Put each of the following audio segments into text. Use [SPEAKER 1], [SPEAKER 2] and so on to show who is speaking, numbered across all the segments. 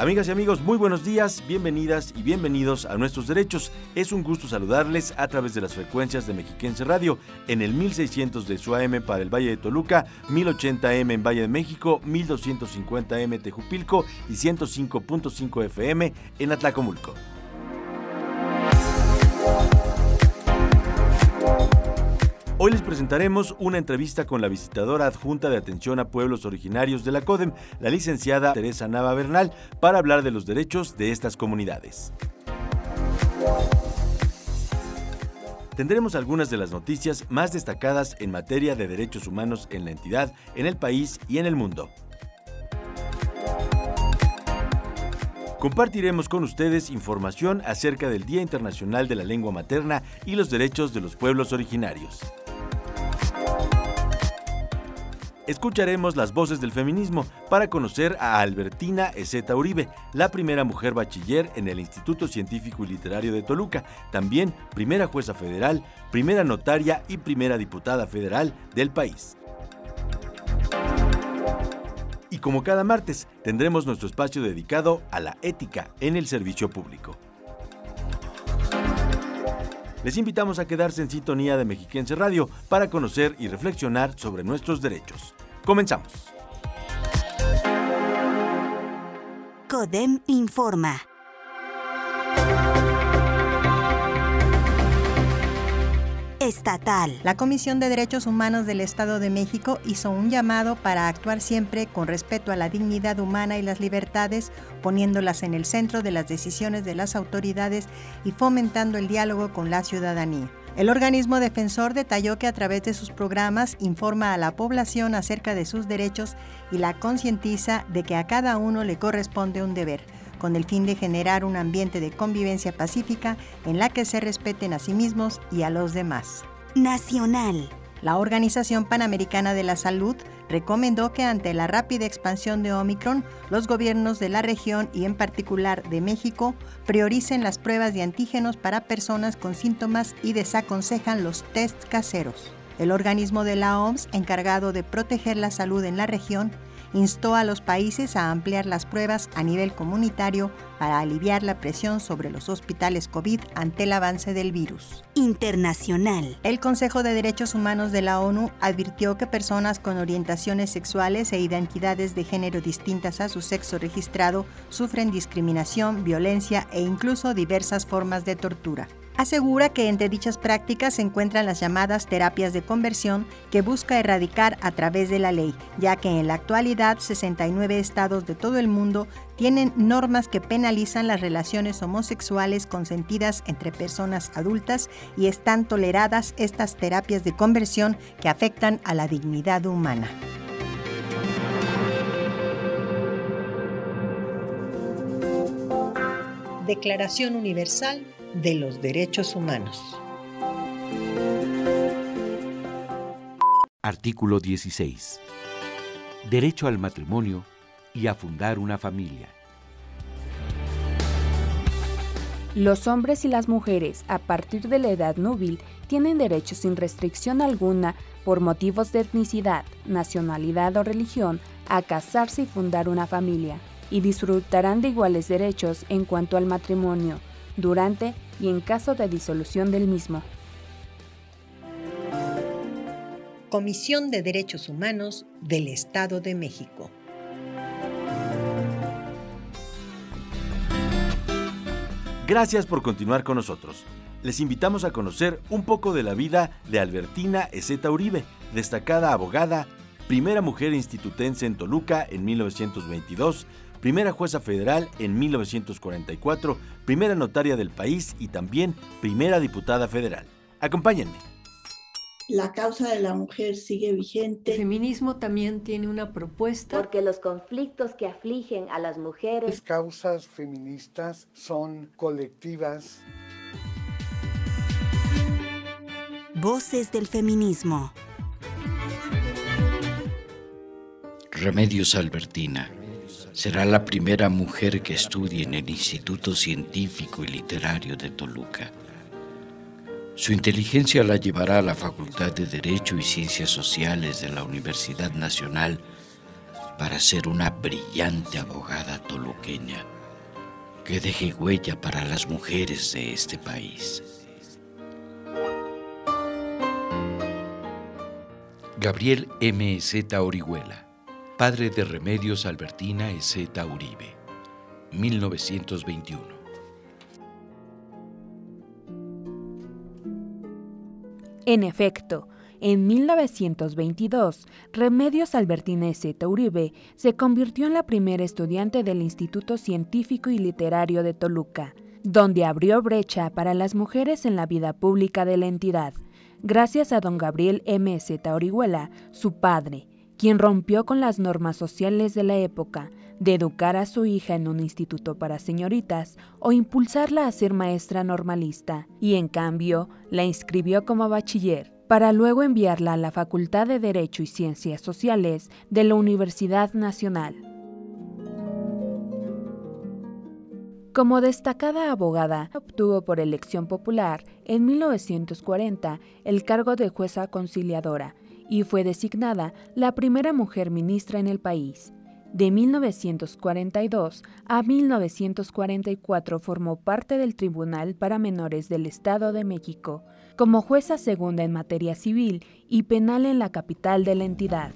[SPEAKER 1] Amigas y amigos, muy buenos días, bienvenidas y bienvenidos a Nuestros Derechos. Es un gusto saludarles a través de las frecuencias de Mexiquense Radio en el 1600 de su AM para el Valle de Toluca, 1080M en Valle de México, 1250M Tejupilco y 105.5 FM en Atlacomulco. Hoy les presentaremos una entrevista con la visitadora adjunta de atención a pueblos originarios de la CODEM, la licenciada Teresa Nava Bernal, para hablar de los derechos de estas comunidades. Tendremos algunas de las noticias más destacadas en materia de derechos humanos en la entidad, en el país y en el mundo. Compartiremos con ustedes información acerca del Día Internacional de la Lengua Materna y los derechos de los pueblos originarios. Escucharemos las voces del feminismo para conocer a Albertina Ezeta Uribe, la primera mujer bachiller en el Instituto Científico y Literario de Toluca, también primera jueza federal, primera notaria y primera diputada federal del país. Y como cada martes, tendremos nuestro espacio dedicado a la ética en el servicio público. Les invitamos a quedarse en sintonía de Mexiquense Radio para conocer y reflexionar sobre nuestros derechos. Comenzamos.
[SPEAKER 2] CODEM informa. Estatal.
[SPEAKER 3] La Comisión de Derechos Humanos del Estado de México hizo un llamado para actuar siempre con respeto a la dignidad humana y las libertades, poniéndolas en el centro de las decisiones de las autoridades y fomentando el diálogo con la ciudadanía. El organismo defensor detalló que a través de sus programas informa a la población acerca de sus derechos y la concientiza de que a cada uno le corresponde un deber, con el fin de generar un ambiente de convivencia pacífica en la que se respeten a sí mismos y a los demás.
[SPEAKER 2] Nacional.
[SPEAKER 3] La Organización Panamericana de la Salud recomendó que ante la rápida expansión de Omicron, los gobiernos de la región y en particular de México prioricen las pruebas de antígenos para personas con síntomas y desaconsejan los test caseros. El organismo de la OMS, encargado de proteger la salud en la región, instó a los países a ampliar las pruebas a nivel comunitario para aliviar la presión sobre los hospitales COVID ante el avance del virus.
[SPEAKER 2] Internacional.
[SPEAKER 3] El Consejo de Derechos Humanos de la ONU advirtió que personas con orientaciones sexuales e identidades de género distintas a su sexo registrado sufren discriminación, violencia e incluso diversas formas de tortura asegura que entre dichas prácticas se encuentran las llamadas terapias de conversión que busca erradicar a través de la ley, ya que en la actualidad 69 estados de todo el mundo tienen normas que penalizan las relaciones homosexuales consentidas entre personas adultas y están toleradas estas terapias de conversión que afectan a la dignidad humana. Declaración Universal de los Derechos Humanos.
[SPEAKER 4] Artículo 16. Derecho al matrimonio y a fundar una familia.
[SPEAKER 5] Los hombres y las mujeres a partir de la edad núbil tienen derecho sin restricción alguna por motivos de etnicidad, nacionalidad o religión a casarse y fundar una familia, y disfrutarán de iguales derechos en cuanto al matrimonio, durante y en caso de disolución del mismo.
[SPEAKER 3] Comisión de Derechos Humanos del Estado de México.
[SPEAKER 1] Gracias por continuar con nosotros. Les invitamos a conocer un poco de la vida de Albertina Ezeta Uribe, destacada abogada, primera mujer institutense en Toluca en 1922, primera jueza federal en 1944, primera notaria del país y también primera diputada federal. Acompáñenme.
[SPEAKER 6] La causa de la mujer sigue vigente.
[SPEAKER 7] El feminismo también tiene una propuesta.
[SPEAKER 8] Porque los conflictos que afligen a las mujeres.
[SPEAKER 9] Las causas feministas son colectivas.
[SPEAKER 2] Voces del feminismo.
[SPEAKER 10] Remedios Albertina será la primera mujer que estudie en el Instituto Científico y Literario de Toluca. Su inteligencia la llevará a la Facultad de Derecho y Ciencias Sociales de la Universidad Nacional para ser una brillante abogada toluqueña que deje huella para las mujeres de este país.
[SPEAKER 4] Gabriel M. Z. Orihuela, padre de Remedios Albertina Z. Uribe, 1921.
[SPEAKER 5] En efecto, en 1922, Remedios Albertina Z. Uribe se convirtió en la primera estudiante del Instituto Científico y Literario de Toluca, donde abrió brecha para las mujeres en la vida pública de la entidad, gracias a don Gabriel M. Z. Orihuela, su padre, quien rompió con las normas sociales de la época de educar a su hija en un instituto para señoritas o impulsarla a ser maestra normalista, y en cambio la inscribió como bachiller, para luego enviarla a la Facultad de Derecho y Ciencias Sociales de la Universidad Nacional. Como destacada abogada, obtuvo por elección popular en 1940 el cargo de jueza conciliadora y fue designada la primera mujer ministra en el país. De 1942 a 1944 formó parte del Tribunal para Menores del Estado de México, como jueza segunda en materia civil y penal en la capital de la entidad.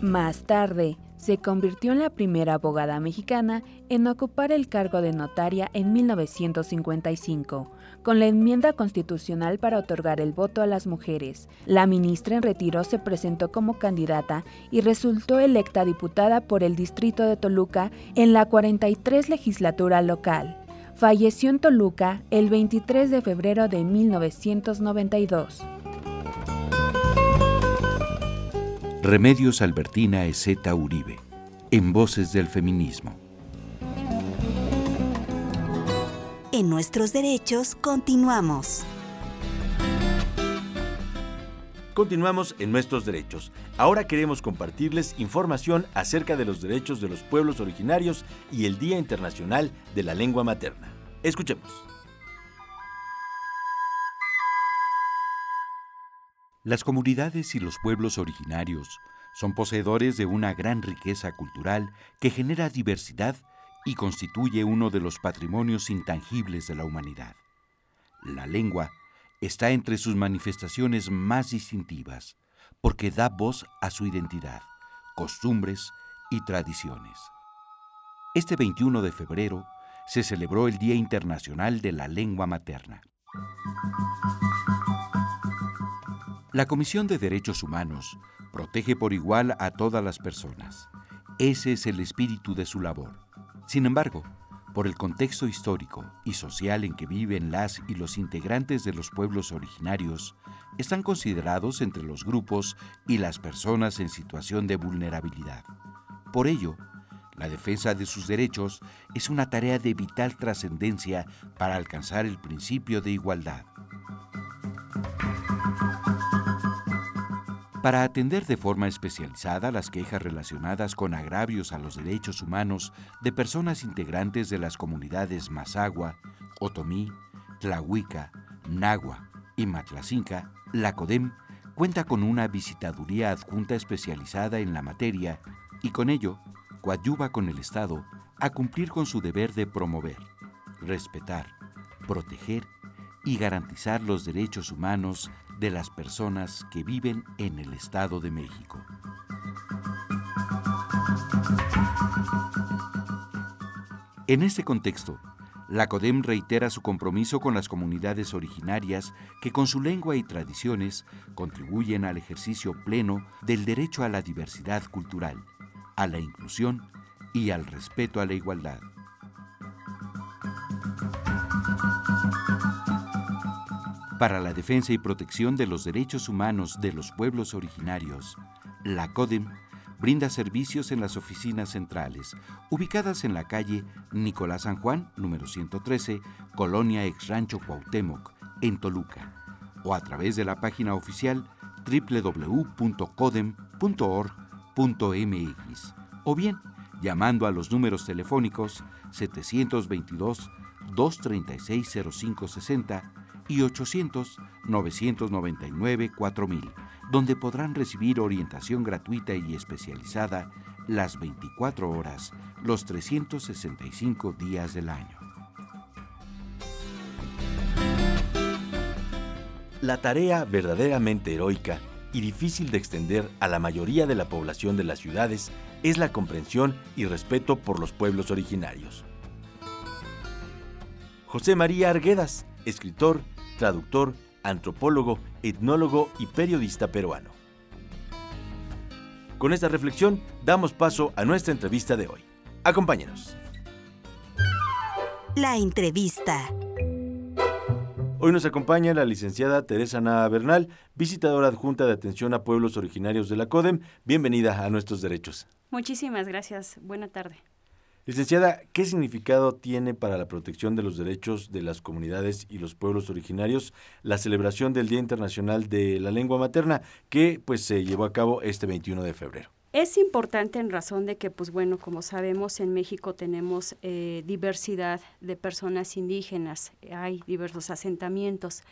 [SPEAKER 5] Más tarde, se convirtió en la primera abogada mexicana en ocupar el cargo de notaria en 1955, con la enmienda constitucional para otorgar el voto a las mujeres. La ministra en retiro se presentó como candidata y resultó electa diputada por el distrito de Toluca en la 43 legislatura local. Falleció en Toluca el 23 de febrero de 1992.
[SPEAKER 4] Remedios Albertina Z. Uribe, en Voces del Feminismo.
[SPEAKER 2] En nuestros derechos continuamos.
[SPEAKER 1] Continuamos en nuestros derechos. Ahora queremos compartirles información acerca de los derechos de los pueblos originarios y el Día Internacional de la Lengua Materna. Escuchemos.
[SPEAKER 4] Las comunidades y los pueblos originarios son poseedores de una gran riqueza cultural que genera diversidad y constituye uno de los patrimonios intangibles de la humanidad. La lengua está entre sus manifestaciones más distintivas porque da voz a su identidad, costumbres y tradiciones. Este 21 de febrero se celebró el Día Internacional de la Lengua Materna. La Comisión de Derechos Humanos protege por igual a todas las personas. Ese es el espíritu de su labor. Sin embargo, por el contexto histórico y social en que viven las y los integrantes de los pueblos originarios, están considerados entre los grupos y las personas en situación de vulnerabilidad. Por ello, la defensa de sus derechos es una tarea de vital trascendencia para alcanzar el principio de igualdad. Para atender de forma especializada las quejas relacionadas con agravios a los derechos humanos de personas integrantes de las comunidades Mazagua, Otomí, Tlahuica, Nagua y Matlacinca, la CODEM cuenta con una visitaduría adjunta especializada en la materia y con ello coadyuva con el Estado a cumplir con su deber de promover, respetar, proteger y garantizar los derechos humanos de las personas que viven en el Estado de México. En este contexto, la CODEM reitera su compromiso con las comunidades originarias que con su lengua y tradiciones contribuyen al ejercicio pleno del derecho a la diversidad cultural, a la inclusión y al respeto a la igualdad. Para la defensa y protección de los derechos humanos de los pueblos originarios, la CODEM brinda servicios en las oficinas centrales, ubicadas en la calle Nicolás San Juan, número 113, Colonia Ex Rancho Cuauhtémoc, en Toluca, o a través de la página oficial www.codem.org.mx o bien llamando a los números telefónicos 722-236-0560 y 800-999-4000, donde podrán recibir orientación gratuita y especializada las 24 horas, los 365 días del año.
[SPEAKER 1] La tarea verdaderamente heroica y difícil de extender a la mayoría de la población de las ciudades es la comprensión y respeto por los pueblos originarios. José María Arguedas, escritor, traductor, antropólogo, etnólogo y periodista peruano. Con esta reflexión damos paso a nuestra entrevista de hoy. Acompáñenos.
[SPEAKER 2] La entrevista.
[SPEAKER 1] Hoy nos acompaña la licenciada Teresa Naa Bernal, visitadora adjunta de atención a pueblos originarios de la CODEM. Bienvenida a Nuestros Derechos.
[SPEAKER 11] Muchísimas gracias. Buena tarde.
[SPEAKER 1] Licenciada, ¿qué significado tiene para la protección de los derechos de las comunidades y los pueblos originarios la celebración del Día Internacional de la Lengua Materna que pues se llevó a cabo este 21 de febrero?
[SPEAKER 11] Es importante en razón de que, pues bueno, como sabemos, en México tenemos eh, diversidad de personas indígenas, hay diversos asentamientos.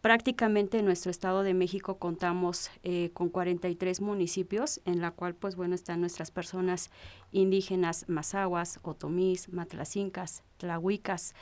[SPEAKER 11] Prácticamente en nuestro Estado de México contamos eh, con 43 municipios, en la cual, pues bueno, están nuestras personas indígenas mazahuas, otomís, matlacincas, tlahuicas.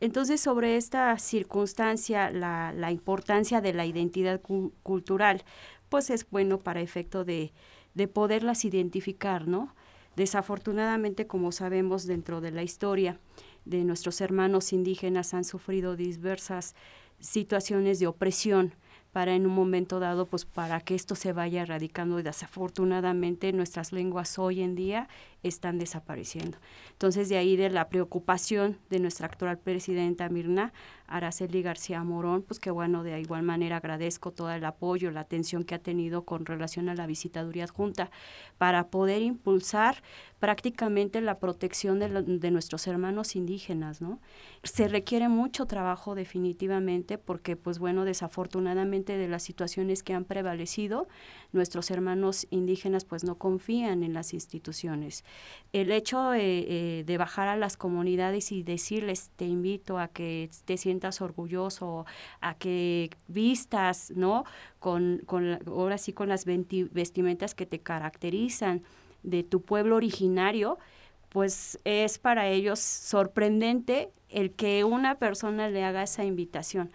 [SPEAKER 11] Entonces, sobre esta circunstancia, la, la importancia de la identidad cultural, pues es bueno para efecto de, de poderlas identificar, ¿no? Desafortunadamente, como sabemos dentro de la historia de nuestros hermanos indígenas han sufrido diversas situaciones de opresión para en un momento dado, pues para que esto se vaya erradicando. Y desafortunadamente nuestras lenguas hoy en día están desapareciendo. Entonces de ahí de la preocupación de nuestra actual presidenta Mirna Araceli García Morón, pues que bueno, de igual manera agradezco todo el apoyo, la atención que ha tenido con relación a la visitaduría adjunta para poder impulsar prácticamente la protección de, de nuestros hermanos indígenas, ¿no? Se requiere mucho trabajo definitivamente porque, pues bueno, desafortunadamente de las situaciones que han prevalecido, nuestros hermanos indígenas pues no confían en las instituciones. El hecho eh, de bajar a las comunidades y decirles te invito a que te sientas orgulloso, a que vistas, ¿no? Con, con ahora sí con las vestimentas que te caracterizan de tu pueblo originario, pues es para ellos sorprendente el que una persona le haga esa invitación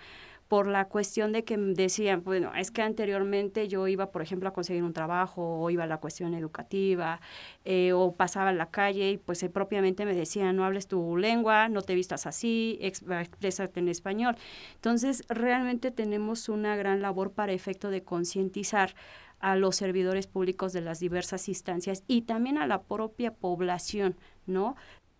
[SPEAKER 11] por la cuestión de que decían, bueno, es que anteriormente yo iba, por ejemplo, a conseguir un trabajo o iba a la cuestión educativa eh, o pasaba a la calle y pues eh, propiamente me decían, no hables tu lengua, no te vistas así, exprésate en español. Entonces, realmente tenemos una gran labor para efecto de concientizar a los servidores públicos de las diversas instancias y también a la propia población, ¿no?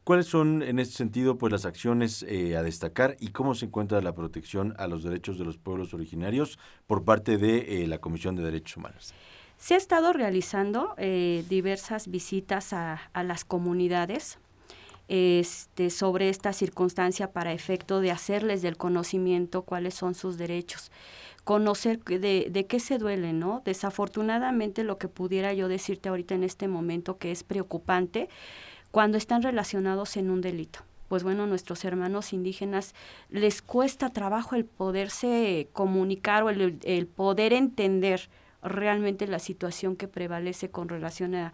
[SPEAKER 1] ¿Cuáles son en este sentido pues las acciones eh, a destacar y cómo se encuentra la protección a los derechos de los pueblos originarios por parte de eh, la Comisión de Derechos Humanos?
[SPEAKER 11] Se ha estado realizando eh, diversas visitas a, las comunidades este, sobre esta circunstancia para efecto de hacerles del conocimiento cuáles son sus derechos conocer de, de, qué se duele, ¿no? Desafortunadamente lo que pudiera yo decirte ahorita en este momento que es preocupante cuando están relacionados en un delito. Pues bueno, nuestros hermanos indígenas les cuesta trabajo el poderse comunicar o el, poder entender realmente la situación que prevalece con relación al,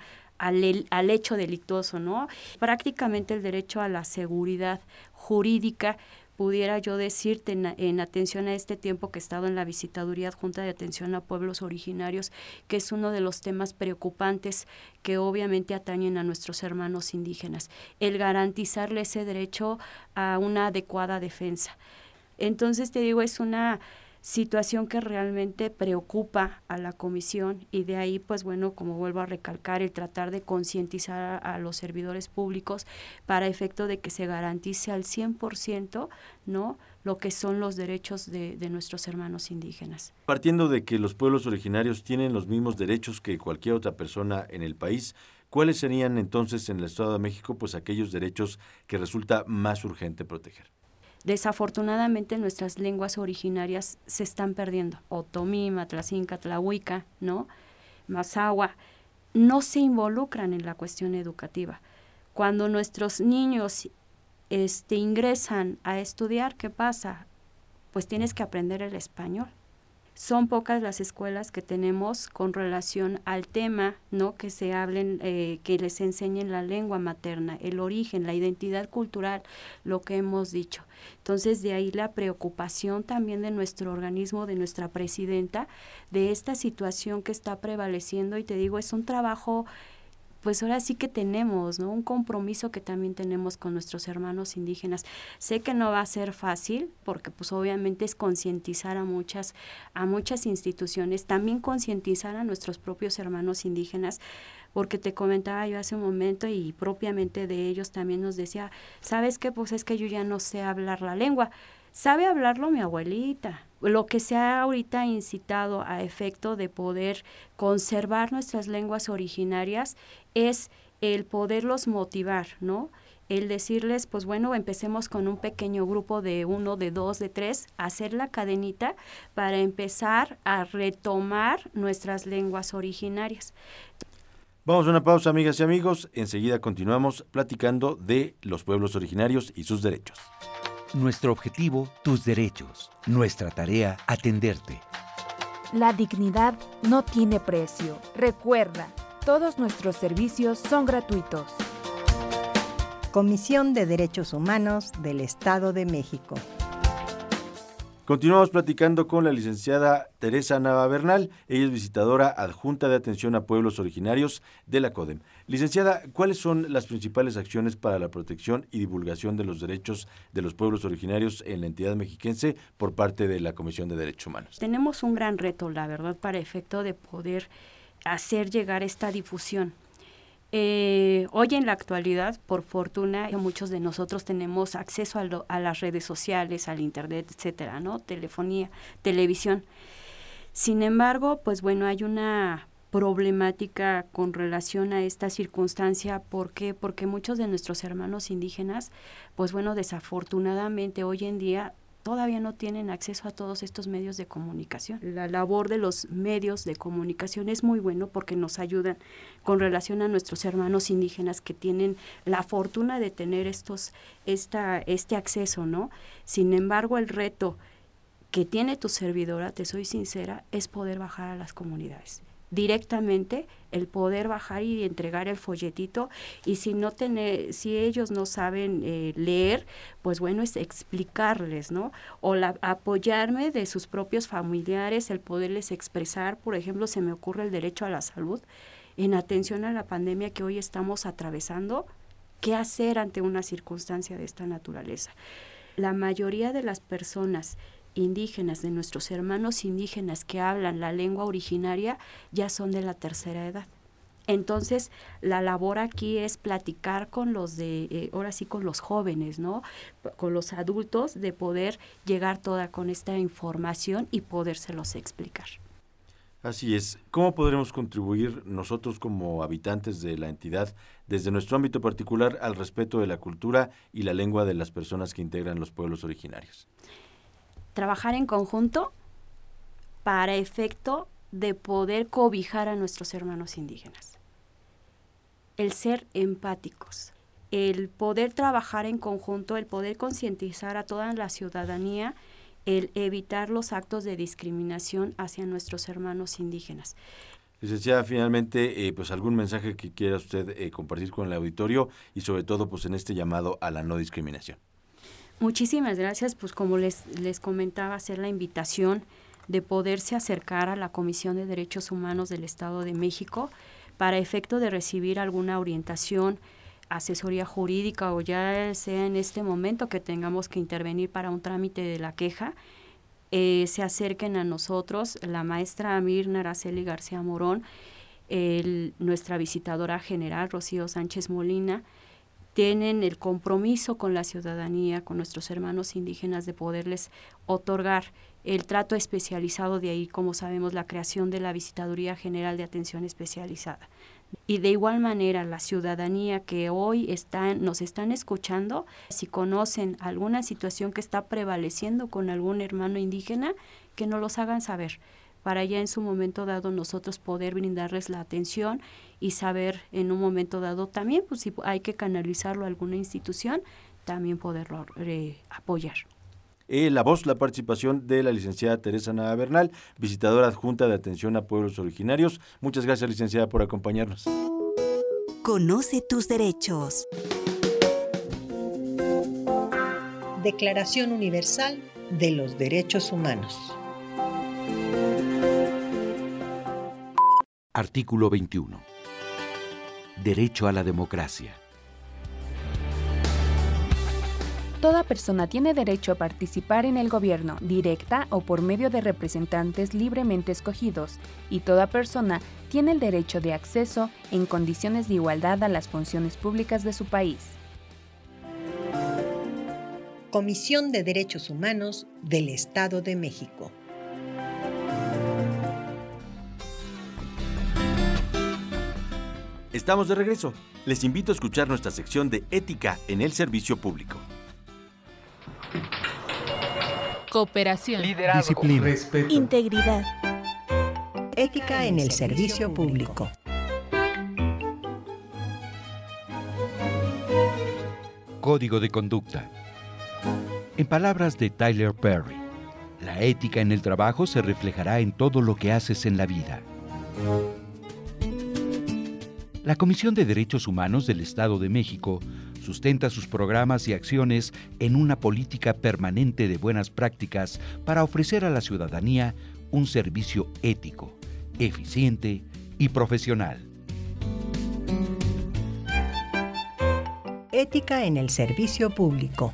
[SPEAKER 11] al, hecho delictuoso, ¿no? Prácticamente el derecho a la seguridad jurídica pudiera yo decirte en, atención a este tiempo que he estado en la visitaduría adjunta de atención a pueblos originarios, que es uno de los temas preocupantes que obviamente atañen a nuestros hermanos indígenas, el garantizarle ese derecho a una adecuada defensa. Entonces te digo, es una situación que realmente preocupa a la comisión y de ahí, pues bueno, como vuelvo a recalcar, el tratar de concientizar a, los servidores públicos para efecto de que se garantice al 100%, ¿no?, lo que son los derechos de, de nuestros hermanos indígenas.
[SPEAKER 1] Partiendo de que los pueblos originarios tienen los mismos derechos que cualquier otra persona en el país, ¿cuáles serían entonces en el Estado de México pues aquellos derechos que resulta más urgente proteger?
[SPEAKER 11] Desafortunadamente nuestras lenguas originarias se están perdiendo. Otomí, Matlacinca, Tlahuica, ¿no? Mazahua, no se involucran en la cuestión educativa. Cuando nuestros niños este, ingresan a estudiar, ¿qué pasa? Pues tienes que aprender el español son pocas las escuelas que tenemos con relación al tema, ¿no? Que se hablen, eh, que les enseñen la lengua materna, el origen, la identidad cultural, lo que hemos dicho. Entonces, de ahí la preocupación también de nuestro organismo, de nuestra presidenta, de esta situación que está prevaleciendo. Y te digo, es un trabajo pues ahora sí que tenemos, ¿no? Un compromiso que también tenemos con nuestros hermanos indígenas. Sé que no va a ser fácil, porque pues obviamente es concientizar a muchas, a muchas instituciones, también concientizar a nuestros propios hermanos indígenas, porque te comentaba yo hace un momento y propiamente de ellos también nos decía, ¿sabes qué? Pues es que yo ya no sé hablar la lengua. Sabe hablarlo mi abuelita, lo que se ha ahorita incitado a efecto de poder conservar nuestras lenguas originarias es el poderlos motivar, ¿no? El decirles, pues bueno, empecemos con un pequeño grupo de uno, de dos, de tres, hacer la cadenita para empezar a retomar nuestras lenguas originarias.
[SPEAKER 1] Vamos a una pausa, amigas y amigos. Enseguida continuamos platicando de los pueblos originarios y sus derechos.
[SPEAKER 4] Nuestro objetivo, tus derechos. Nuestra tarea, atenderte.
[SPEAKER 5] La dignidad no tiene precio. Recuerda, todos nuestros servicios son gratuitos.
[SPEAKER 3] Comisión de Derechos Humanos del Estado de México.
[SPEAKER 1] Continuamos platicando con la licenciada Teresa Nava Bernal. Ella es visitadora adjunta de atención a pueblos originarios de la CODEM. Licenciada, ¿cuáles son las principales acciones para la protección y divulgación de los derechos de los pueblos originarios en la entidad mexiquense por parte de la Comisión de Derechos Humanos?
[SPEAKER 11] Tenemos un gran reto, la verdad, para efecto de poder hacer llegar esta difusión eh, hoy en la actualidad, por fortuna, muchos de nosotros tenemos acceso a, las redes sociales, al internet, etcétera, ¿no? Telefonía, televisión. Sin embargo, pues bueno, hay una problemática con relación a esta circunstancia. ¿Por qué? Porque muchos de nuestros hermanos indígenas, pues bueno, desafortunadamente hoy en día todavía no tienen acceso a todos estos medios de comunicación. La labor de los medios de comunicación es muy bueno porque nos ayudan con relación a nuestros hermanos indígenas que tienen la fortuna de tener estos esta este acceso, ¿no? Sin embargo, el reto que tiene tu servidora, te soy sincera, es poder bajar a las comunidades directamente el poder bajar y entregar el folletito y si no tener, si ellos no saben eh, leer, pues bueno, es explicarles, ¿no? O la, apoyarme de sus propios familiares, el poderles expresar, por ejemplo, se me ocurre el derecho a la salud en atención a la pandemia que hoy estamos atravesando, ¿qué hacer ante una circunstancia de esta naturaleza? La mayoría de las personas indígenas, de nuestros hermanos indígenas que hablan la lengua originaria, ya son de la tercera edad. Entonces, la labor aquí es platicar con los de, eh, ahora sí con los jóvenes, ¿no? Con los adultos, de poder llegar toda con esta información y podérselos explicar.
[SPEAKER 1] Así es. ¿Cómo podremos contribuir nosotros como habitantes de la entidad desde nuestro ámbito particular al respeto de la cultura y la lengua de las personas que integran los pueblos originarios?
[SPEAKER 11] Trabajar en conjunto para efecto de poder cobijar a nuestros hermanos indígenas. El ser empáticos, el poder trabajar en conjunto, el poder concientizar a toda la ciudadanía, el evitar los actos de discriminación hacia nuestros hermanos indígenas.
[SPEAKER 1] Licenciada, finalmente, eh, pues algún mensaje que quiera usted eh, compartir con el auditorio y sobre todo pues en este llamado a la no discriminación.
[SPEAKER 11] Muchísimas gracias, pues como les, les comentaba, hacer la invitación de poderse acercar a la Comisión de Derechos Humanos del Estado de México para efecto de recibir alguna orientación, asesoría jurídica o ya sea en este momento que tengamos que intervenir para un trámite de la queja, eh, se acerquen a nosotros, la maestra Mirna Araceli García Morón, nuestra visitadora general Rocío Sánchez Molina, tienen el compromiso con la ciudadanía, con nuestros hermanos indígenas, de poderles otorgar el trato especializado, de ahí, como sabemos, la creación de la Visitaduría General de Atención Especializada. Y de igual manera, la ciudadanía que hoy están, nos están escuchando, si conocen alguna situación que está prevaleciendo con algún hermano indígena, que nos los hagan saber para ya en su momento dado nosotros poder brindarles la atención y saber en un momento dado también, pues si hay que canalizarlo a alguna institución, también poderlo eh, apoyar.
[SPEAKER 1] Eh, la voz, la participación de la licenciada Teresa Nava Bernal, visitadora adjunta de atención a pueblos originarios. Muchas gracias, licenciada, por acompañarnos.
[SPEAKER 2] Conoce tus derechos.
[SPEAKER 3] Declaración Universal de los Derechos Humanos.
[SPEAKER 4] Artículo 21. Derecho a la democracia.
[SPEAKER 5] Toda persona tiene derecho a participar en el gobierno, directa o por medio de representantes libremente escogidos, y toda persona tiene el derecho de acceso en condiciones de igualdad a las funciones públicas de su país.
[SPEAKER 3] Comisión de Derechos Humanos del Estado de México.
[SPEAKER 1] Estamos de regreso. Les invito a escuchar nuestra sección de ética en el servicio público.
[SPEAKER 12] Cooperación.
[SPEAKER 13] Disciplina.
[SPEAKER 12] Integridad.
[SPEAKER 3] Ética en el servicio público.
[SPEAKER 4] Código de conducta. En palabras de Tyler Perry, la ética en el trabajo se reflejará en todo lo que haces en la vida. La Comisión de Derechos Humanos del Estado de México sustenta sus programas y acciones en una política permanente de buenas prácticas para ofrecer a la ciudadanía un servicio ético, eficiente y profesional.
[SPEAKER 3] Ética en el servicio público.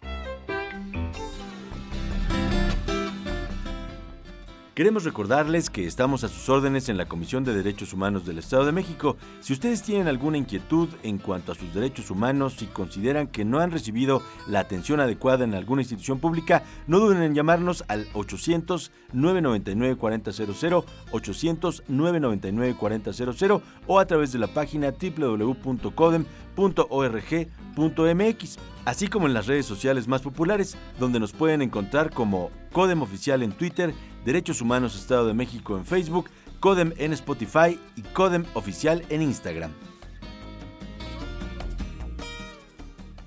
[SPEAKER 1] Queremos recordarles que estamos a sus órdenes en la Comisión de Derechos Humanos del Estado de México. Si ustedes tienen alguna inquietud en cuanto a sus derechos humanos y consideran que no han recibido la atención adecuada en alguna institución pública, no duden en llamarnos al 800-999-4000, 800-999-4000 o a través de la página www.codem.org.mx, así como en las redes sociales más populares, donde nos pueden encontrar como Codem Oficial en Twitter Derechos Humanos Estado de México en Facebook, Codem en Spotify y Codem Oficial en Instagram.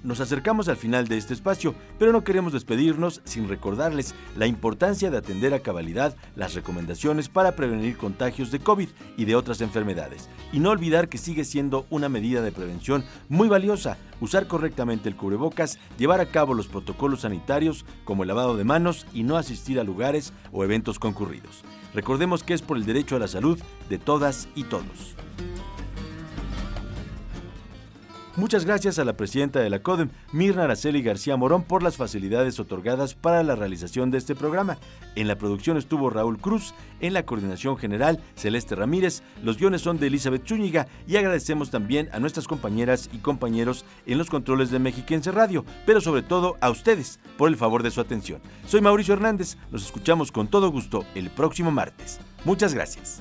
[SPEAKER 1] Nos acercamos al final de este espacio, pero no queremos despedirnos sin recordarles la importancia de atender a cabalidad las recomendaciones para prevenir contagios de COVID y de otras enfermedades. Y no olvidar que sigue siendo una medida de prevención muy valiosa usar correctamente el cubrebocas, llevar a cabo los protocolos sanitarios como el lavado de manos y no asistir a lugares o eventos concurridos. Recordemos que es por el derecho a la salud de todas y todos. Muchas gracias a la presidenta de la CODEM, Mirna Araceli García Morón, por las facilidades otorgadas para la realización de este programa. En la producción estuvo Raúl Cruz, en la coordinación general Celeste Ramírez, los guiones son de Elizabeth Zúñiga y agradecemos también a nuestras compañeras y compañeros en los controles de Mexiquense Radio, pero sobre todo a ustedes por el favor de su atención. Soy Mauricio Hernández, nos escuchamos con todo gusto el próximo martes. Muchas gracias.